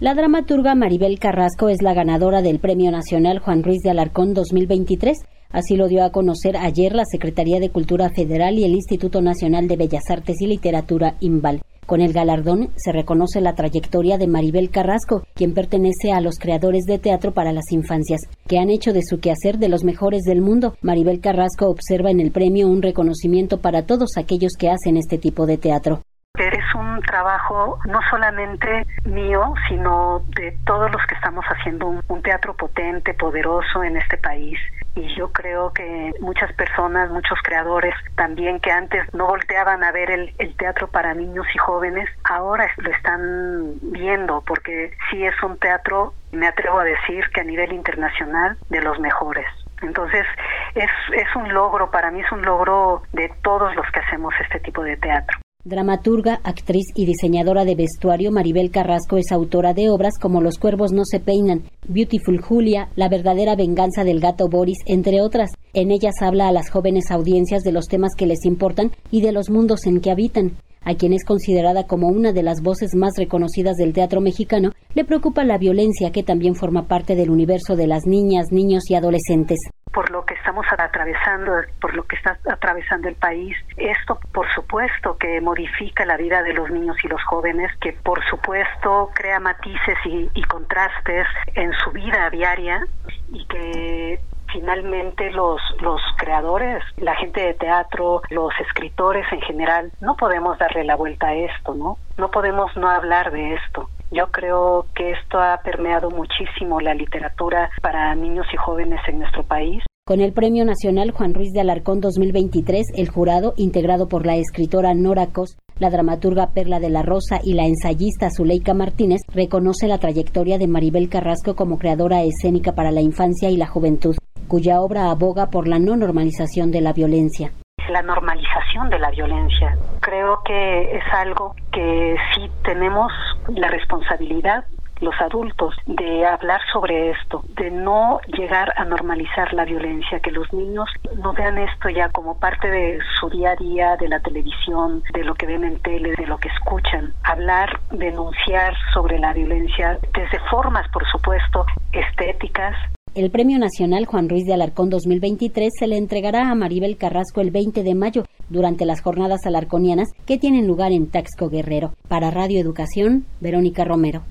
La dramaturga Maribel Carrasco es la ganadora del Premio Nacional Juan Ruiz de Alarcón 2023. Así lo dio a conocer ayer la Secretaría de Cultura Federal y el Instituto Nacional de Bellas Artes y Literatura, IMBAL. Con el galardón se reconoce la trayectoria de Maribel Carrasco, quien pertenece a los creadores de teatro para las infancias, que han hecho de su quehacer de los mejores del mundo. Maribel Carrasco observa en el premio un reconocimiento para todos aquellos que hacen este tipo de teatro un trabajo no solamente mío, sino de todos los que estamos haciendo un, teatro potente, poderoso en este país. Y yo creo que muchas personas, muchos creadores también que antes no volteaban a ver el, el teatro para niños y jóvenes, ahora lo están viendo porque sí es un teatro, me atrevo a decir que a nivel internacional, de los mejores. Entonces, es, es un logro, para mí es un logro de todos los que hacemos este tipo de teatro. Dramaturga, actriz y diseñadora de vestuario, Maribel Carrasco es autora de obras como Los cuervos no se peinan, Beautiful Julia, La verdadera venganza del gato Boris, entre otras. En ellas habla a las jóvenes audiencias de los temas que les importan y de los mundos en que habitan. A quien es considerada como una de las voces más reconocidas del teatro mexicano, le preocupa la violencia que también forma parte del universo de las niñas, niños y adolescentes por lo que estamos atravesando, por lo que está atravesando el país. Esto, por supuesto, que modifica la vida de los niños y los jóvenes, que por supuesto crea matices y, y contrastes en su vida diaria y que finalmente los, los creadores, la gente de teatro, los escritores en general, no podemos darle la vuelta a esto, ¿no? No podemos no hablar de esto. Yo creo que esto ha permeado muchísimo la literatura para niños y jóvenes en nuestro país. Con el Premio Nacional Juan Ruiz de Alarcón 2023, el jurado, integrado por la escritora Nora Cos, la dramaturga Perla de la Rosa y la ensayista Zuleika Martínez, reconoce la trayectoria de Maribel Carrasco como creadora escénica para la infancia y la juventud, cuya obra aboga por la no normalización de la violencia la normalización de la violencia. Creo que es algo que sí tenemos la responsabilidad los adultos de hablar sobre esto, de no llegar a normalizar la violencia, que los niños no vean esto ya como parte de su día a día, de la televisión, de lo que ven en tele, de lo que escuchan. Hablar, denunciar sobre la violencia desde formas, por supuesto, estéticas, el Premio Nacional Juan Ruiz de Alarcón 2023 se le entregará a Maribel Carrasco el 20 de mayo durante las jornadas alarconianas que tienen lugar en Taxco Guerrero. Para Radio Educación, Verónica Romero.